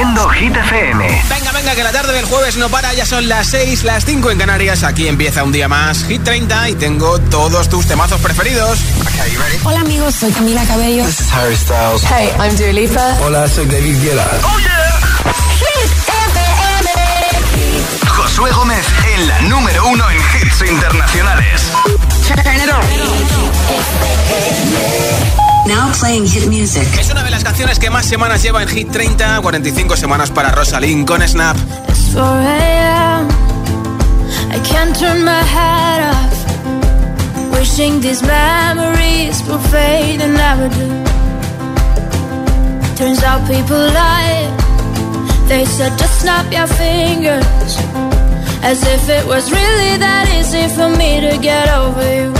Reproduciendo Hit FM. Venga, venga, que la tarde del jueves no para, ya son las 6, las 5 en Canarias. Aquí empieza un día más Hit 30 y tengo todos tus temazos preferidos. Hola amigos, soy Camila Cabello. This is Harry Styles. Hey, I'm Dua Lipa. Hola, soy David Guetta. Oh yeah. Hit FM. Josué Gómez en la número uno en hits internacionales. Now playing hit music. Es una de las canciones que más semanas lleva en Hit 30, 45 semanas para Rosalind con Snap. It's 4 a.m. I can't turn my head off. Wishing these memories will fade and never do. Turns out people lie. They said just snap your fingers. As if it was really that easy for me to get over you.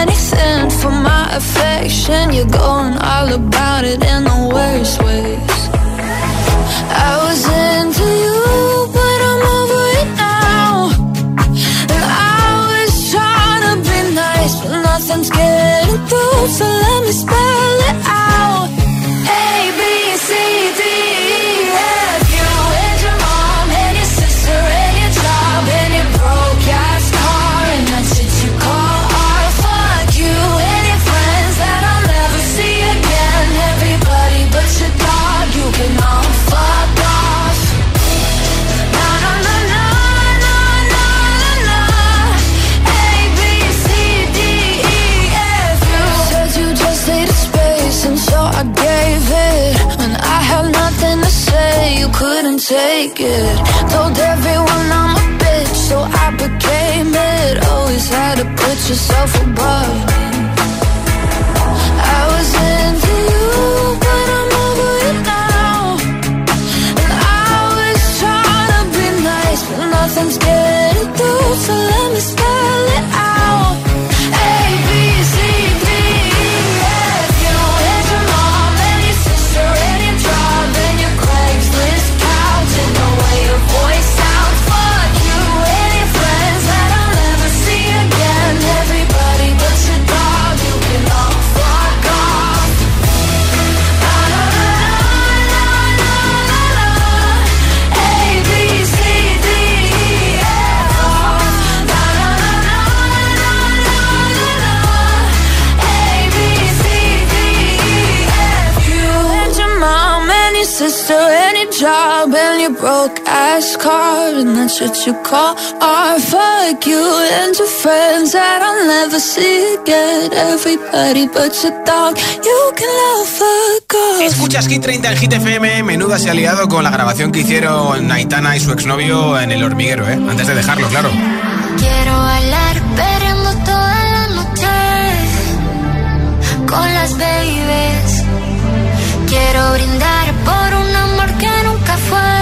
anything for my affection. You're going all about it in the worst ways. I was into you, but I'm over it now. And I was trying to be nice, but nothing's getting through. So let me spell it out. Take it. Told everyone I'm a bitch, so I became it. Always had to put yourself above. I was into you, but I'm over it now. And I was trying to be nice, but nothing's getting through. So let me your broke ass car and that shit you call art. Fuck you and your friends that I'll never see again. Everybody but your dog, you can love off. Escuchas Hit 30 en Hit FM. Menuda se ha liado con la grabación que hicieron Aitana y su exnovio en el hormiguero, ¿eh? Antes de dejarlo, claro. Quiero bailar perreando toda la noche con las babies. Quiero brindar por un amor que nunca fue.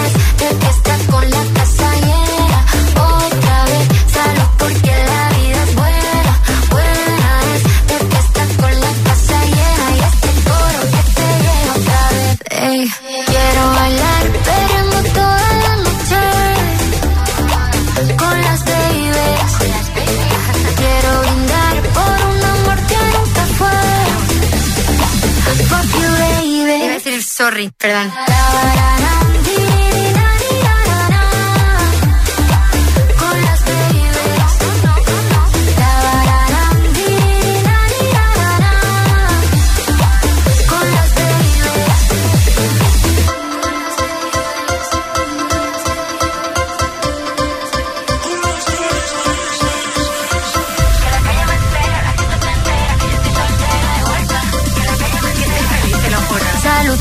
perdón.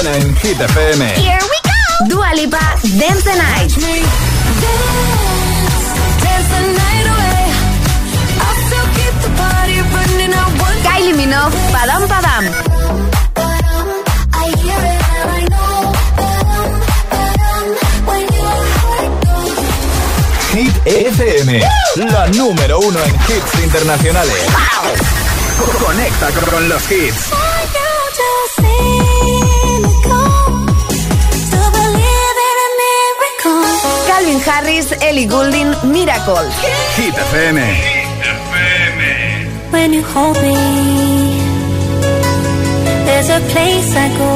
en Hit FM. Here. Dua Lipa, Dance the Night. Kylie Minogue, Padam Padam. Hit FM, la número uno en hits internacionales. Conecta con los hits. Harris, Ellie Goulding, Miracle. Hit FM. Hit FM. When you hold me, there's a place I go.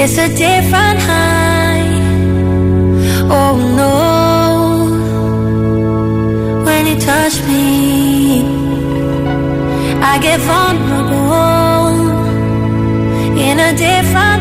It's a different high. Oh no. When you touch me, I get vulnerable in a different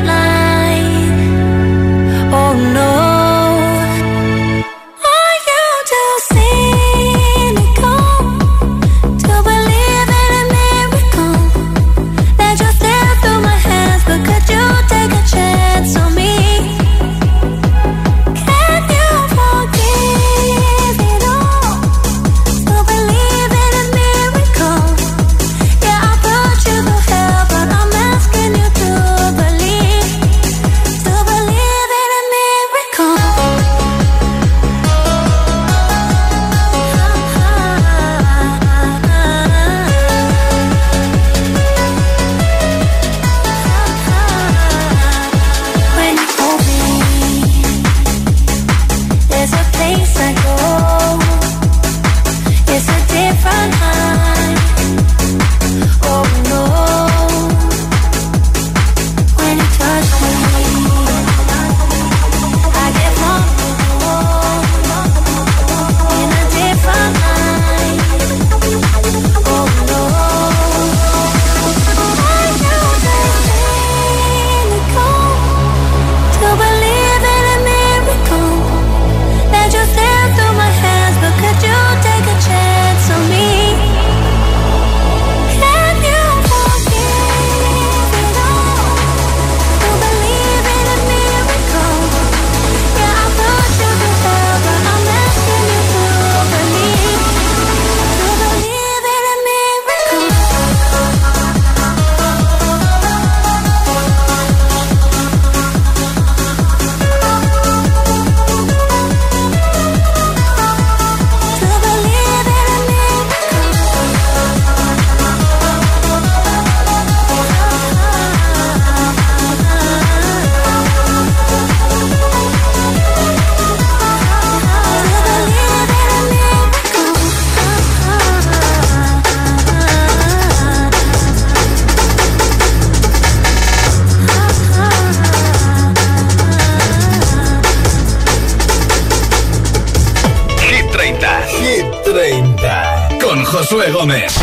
Josué Gómez.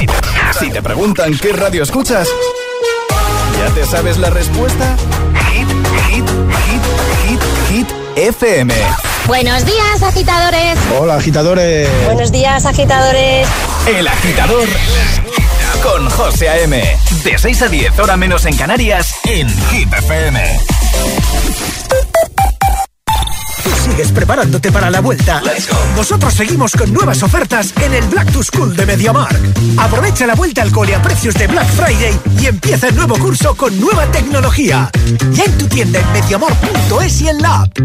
Si te preguntan qué radio escuchas, ¿ya te sabes la respuesta? Hit, hit, hit, hit, hit FM. Buenos días, agitadores. Hola, agitadores. Buenos días, agitadores. El agitador con José A.M. De 6 a 10, hora menos en Canarias, en Hit FM. Sigues preparándote para la vuelta. Nosotros seguimos con nuevas ofertas en el Black to School de MediaMark. Aprovecha la vuelta al cole a precios de Black Friday y empieza el nuevo curso con nueva tecnología. Ya en tu tienda en mediamark.es y en la app.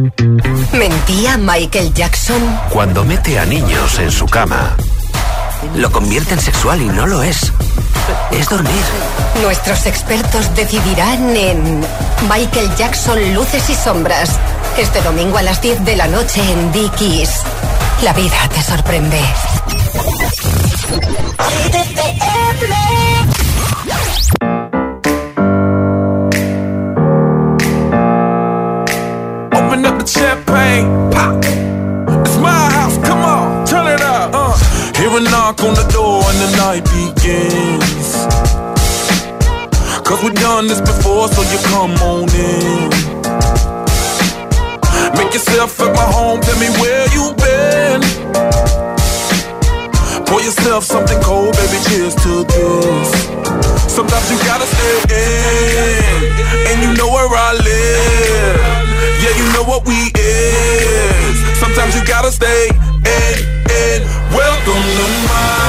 ¿Mentía Michael Jackson? Cuando mete a niños en su cama, lo convierte en sexual y no lo es. Es dormir. Nuestros expertos decidirán en Michael Jackson Luces y Sombras. Este domingo a las 10 de la noche en Dickies. La vida te sorprende. Open up the champagne, pop. It's my house, come on, turn it up. Uh. Hear a knock on the door and the night begins. Cause we've done this before, so you come on in. Make yourself at my home, tell me where you been. Pour yourself something cold, baby, cheers to this. Sometimes you gotta stay in, and you know where I live. Yeah, you know what we is. Sometimes you gotta stay in, in. Welcome to my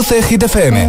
Você Rita Fêmea.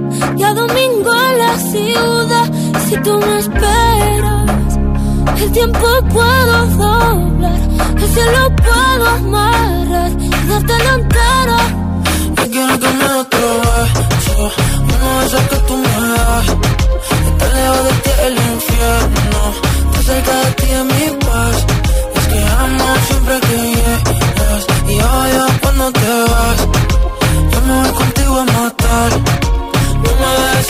Y a domingo en la ciudad. Si tú me esperas, el tiempo puedo doblar. El cielo puedo amarrar y darte la entera. Yo quiero que me otro beso Uno de esos que tú me das Está lejos de ti el infierno Está cerca de ti en mi paz es que amo siempre que llegas Y odio cuando te vas Yo me voy contigo a matar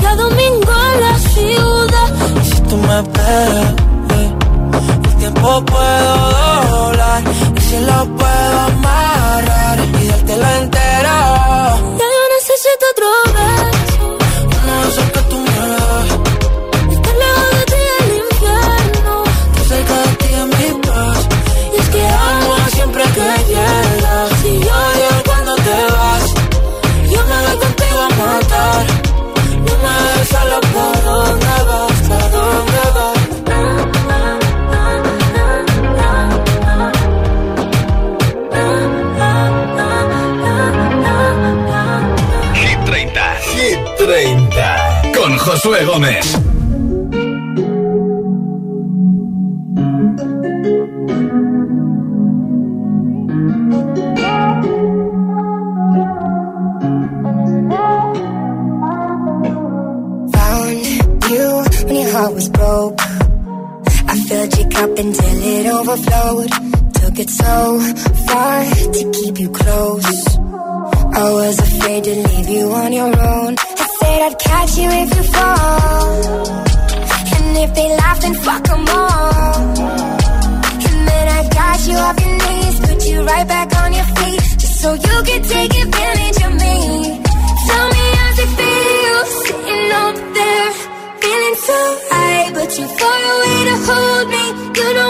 cada domingo en la ciudad. Y si tú me eh, El tiempo puedo doblar. Y si lo puedo amarrar Y dártelo entero. Ya yo necesito otro beso Josué Gómez. Found you when your heart was broke. I filled your cup until it overflowed. Took it so far to keep you close. I was afraid to leave you on your own. I said I'd catch you if you fall. And if they laugh, then fuck them all. And then I got you off your knees, put you right back on your feet, just so you can take advantage of me. Tell me how it feels sitting up there, feeling so high, but you're far away to hold me. You know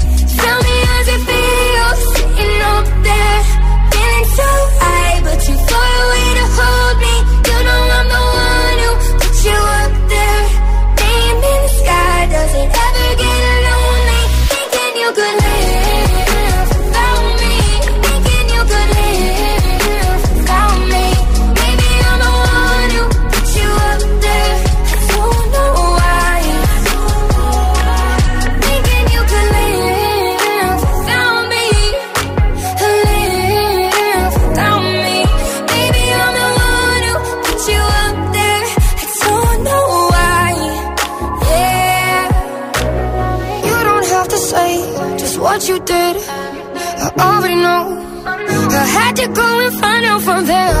to go and find out from there.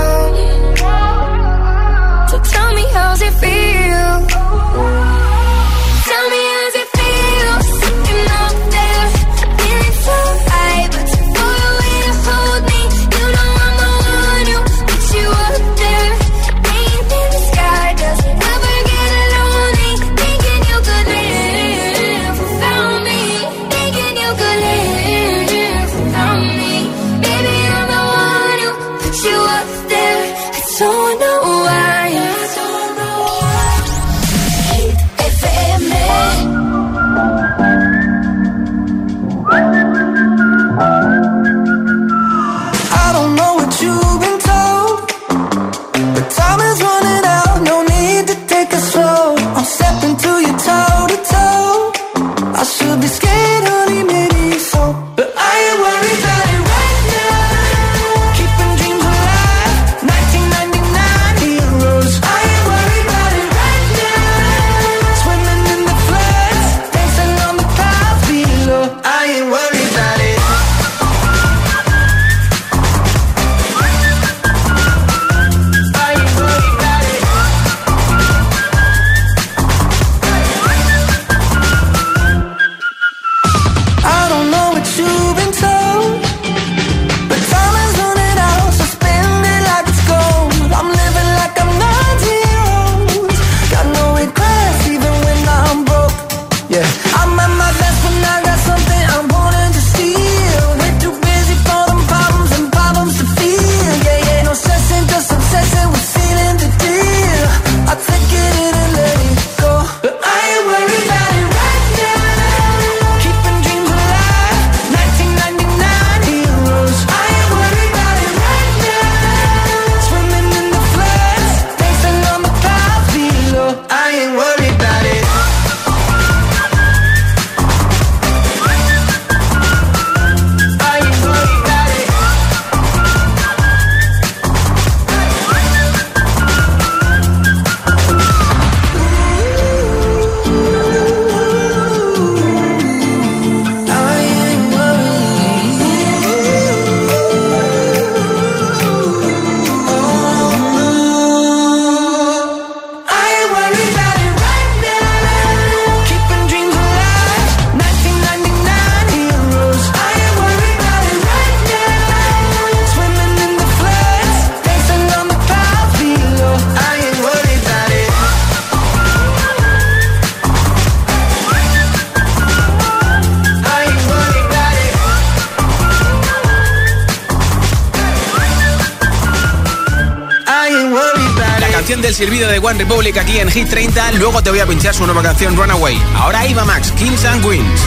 de One Republic aquí en Hit 30. Luego te voy a pinchar su nueva canción Runaway. Ahora Iba Max, Kings and Queens.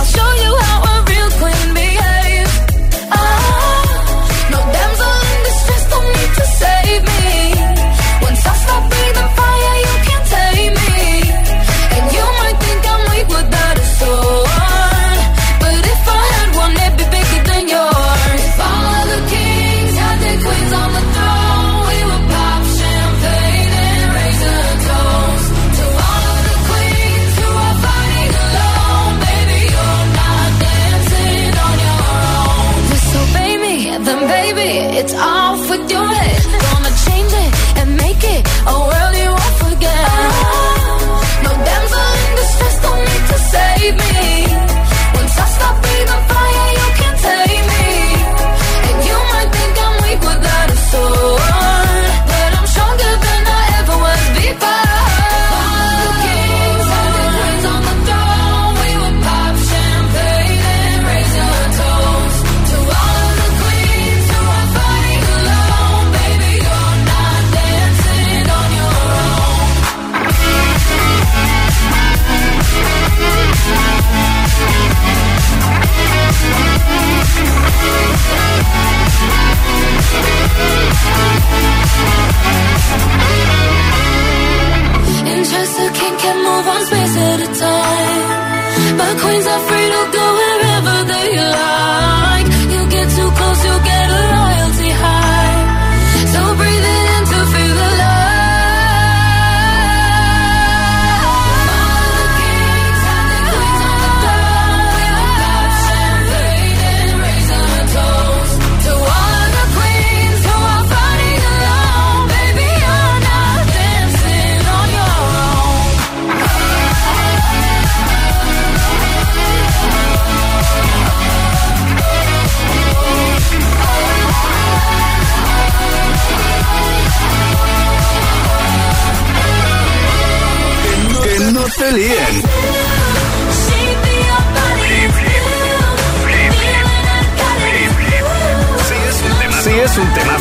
I'll show you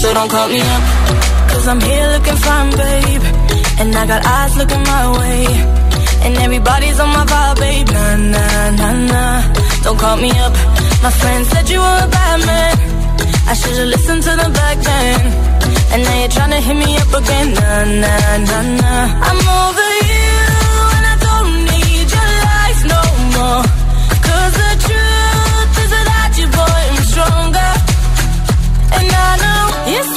So don't call me up. Cause I'm here looking fine, babe. And I got eyes looking my way. And everybody's on my vibe, babe. Nah, nah, nah, nah. Don't call me up. My friend said you were a bad man. I should've listened to the back then. And now you're trying to hit me up again. Nah, nah, nah, nah. I'm over you And I don't need your lies no more. Cause the truth is without you, boy, I'm stronger. And I know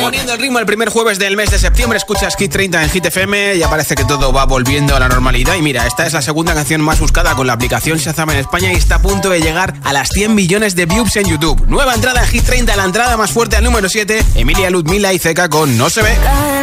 Poniendo el ritmo el primer jueves del mes de septiembre, escuchas Hit 30 en Hit FM, ya parece que todo va volviendo a la normalidad. Y mira, esta es la segunda canción más buscada con la aplicación Shazam en España y está a punto de llegar a las 100 millones de views en YouTube. Nueva entrada en Hit 30, la entrada más fuerte al número 7, Emilia Ludmila y Zeca con No se ve.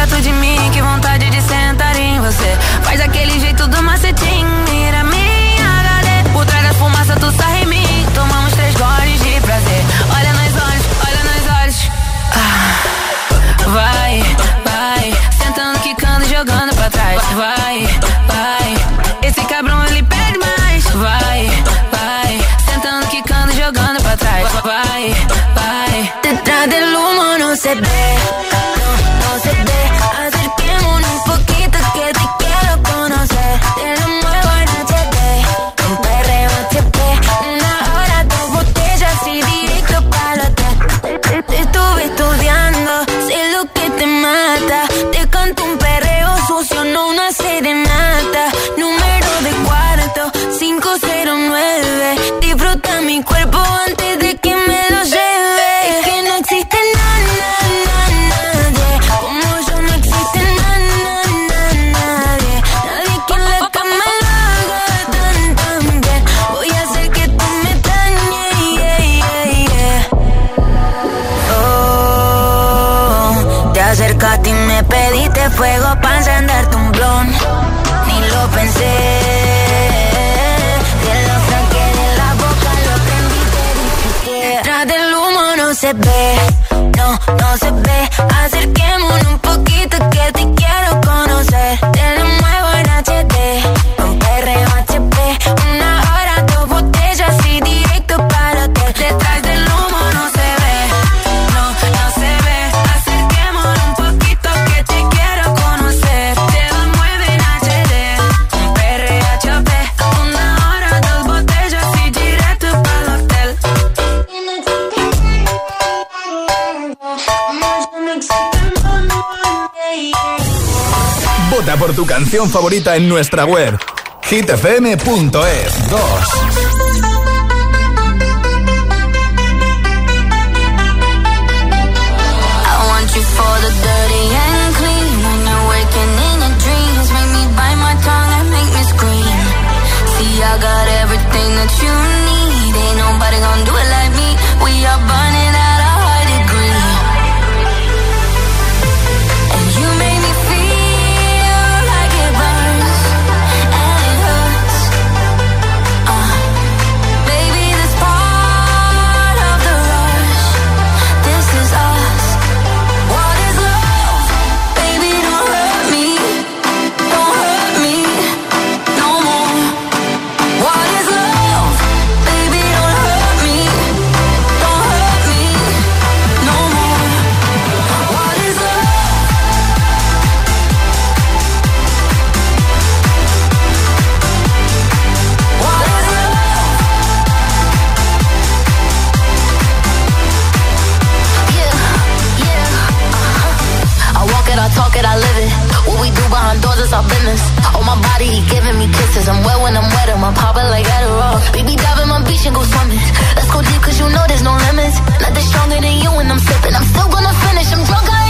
Perto de mim, que vontade de sentar em você. Faz aquele jeito do macetinho, tu canción favorita en nuestra web hitfm.es 2. I got everything that you need. Ain't nobody gonna do it like me. We are burning doors is our business. On my body, he giving me kisses. I'm wet when I'm wet, I'm popping like Adderall. Baby, dive in my beach and go swimming. Let's go deep, cause you know there's no limits. Nothing stronger than you when I'm sipping. I'm still gonna finish, I'm drunk, I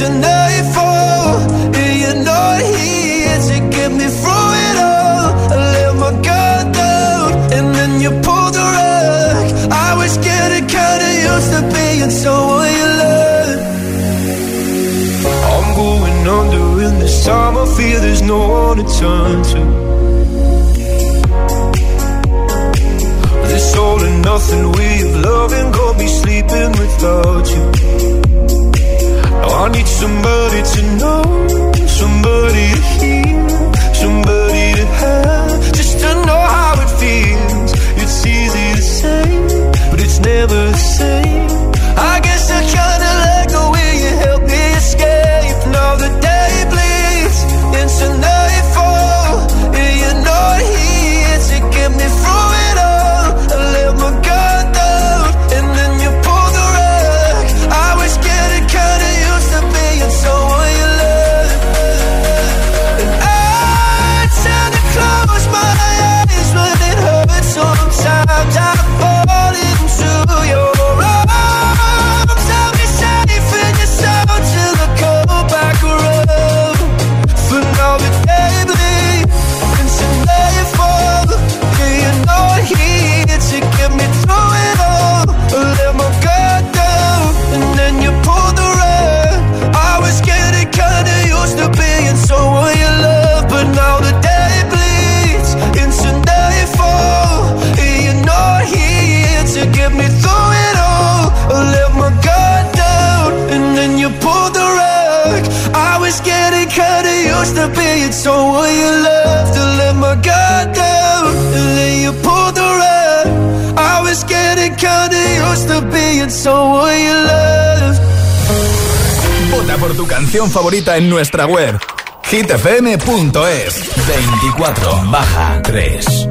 into nightfall, and you're not here to get me through it all. I let my guard down, and then you pulled the rug. I was getting kinda used to being someone you. I'm going under in this time. I feel there's no one to turn to. This all and nothing way of loving got me sleeping without you. I need somebody to know, somebody to hear, somebody to have, just to know how it feels. It's easy to say, but it's never the same. I guess I kinda let go when you help me escape. Now the day bleeds into night. favorita en nuestra web hitfm.es 24 baja 3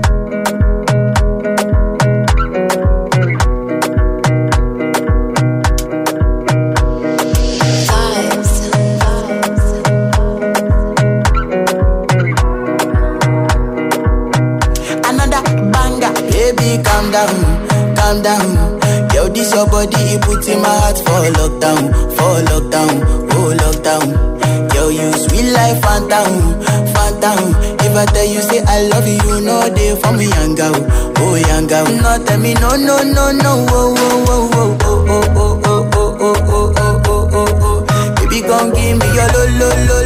más de mí. No, no, no, no, oh, oh, oh, oh, oh, oh, oh, oh, oh, oh, oh, oh, oh, oh, oh, oh, oh, oh, oh,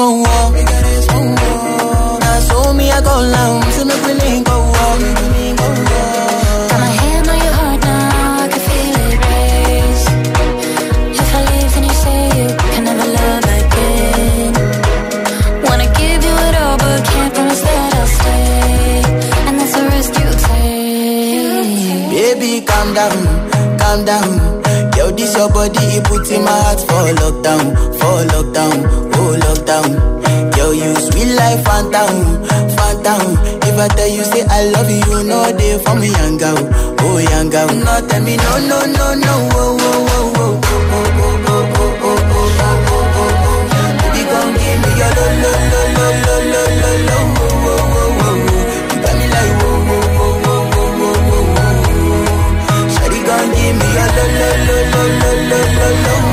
my down. If I tell you say I love you, no day for me, young girl. Oh, young girl. No, tell me no, no, no, no. Oh, oh, oh, oh, oh, oh, oh, oh, oh, Baby, come give me your lo, lo, lo, lo, lo, lo, lo, lo. Oh, oh, oh, oh. You got me like oh, oh, oh, oh, oh, oh, oh, oh. Come give me your lo, lo, lo, lo, lo, lo, lo, lo.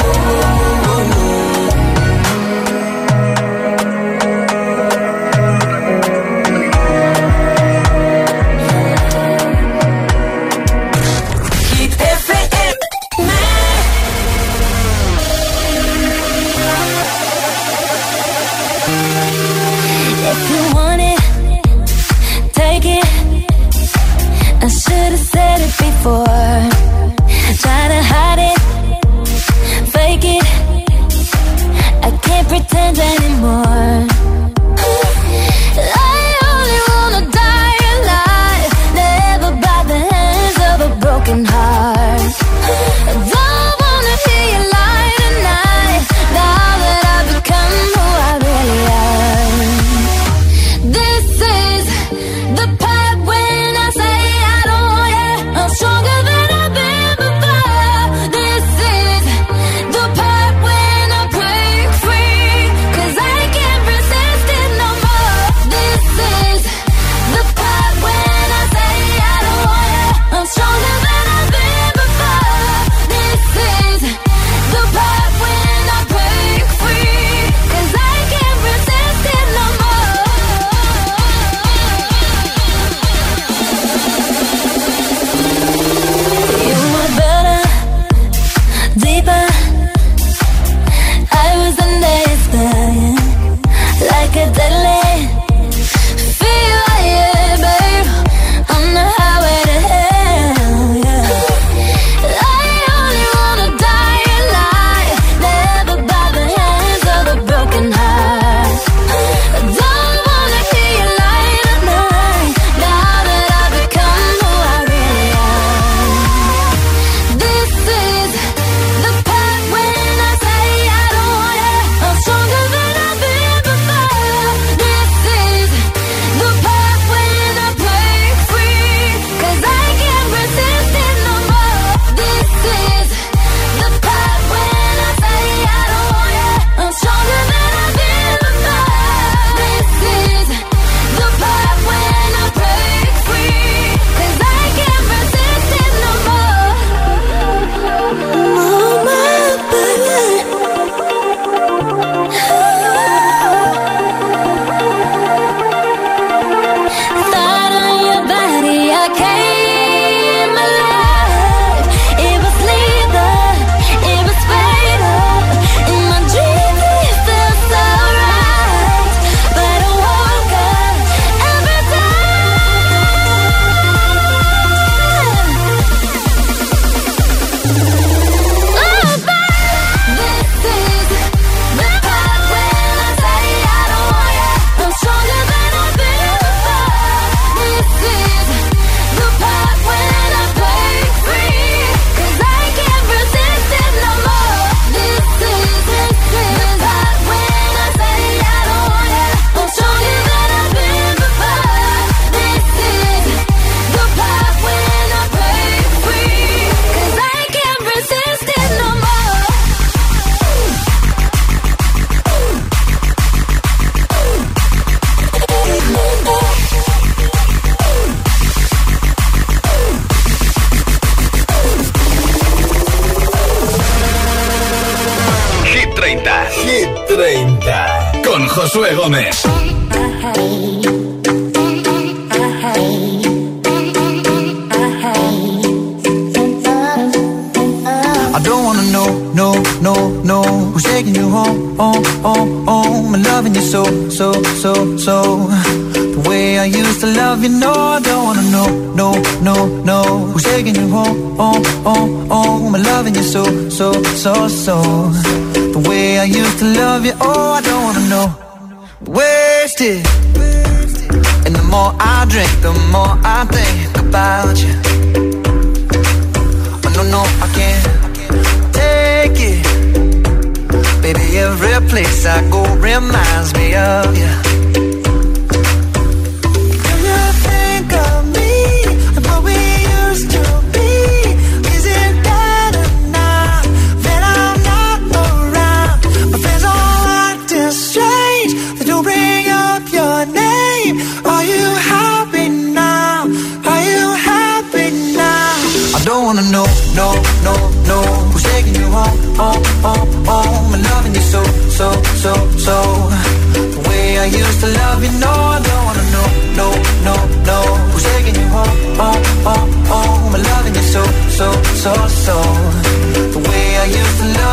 Gomez.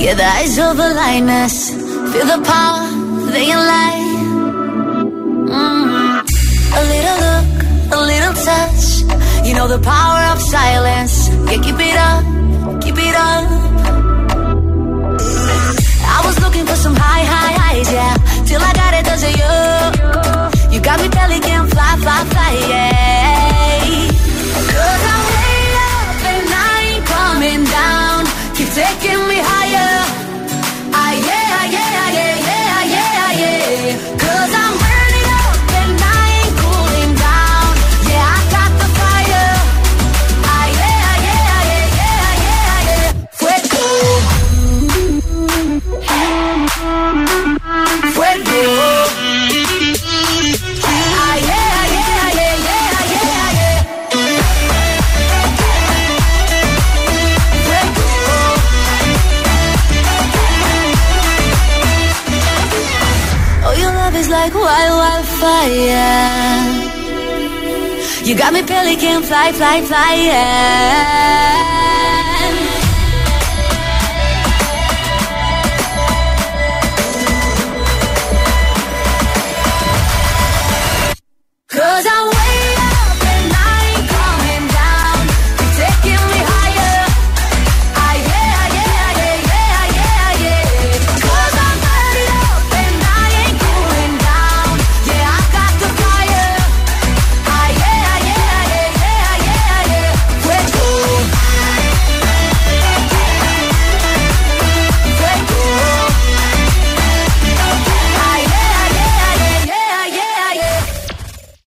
Yeah, the eyes of a lioness. Feel the power, they can lie. Mm. A little look, a little touch. You know the power of silence. Yeah, keep it up, keep it up. I was looking for some high, high highs, yeah. Till I got it, does it you? You got me belly can fly, fly, fly, yeah. Cause I'm way up and I ain't coming down. Keep taking me higher. Wildfire. You got me pelican fly, fly, fly, yeah.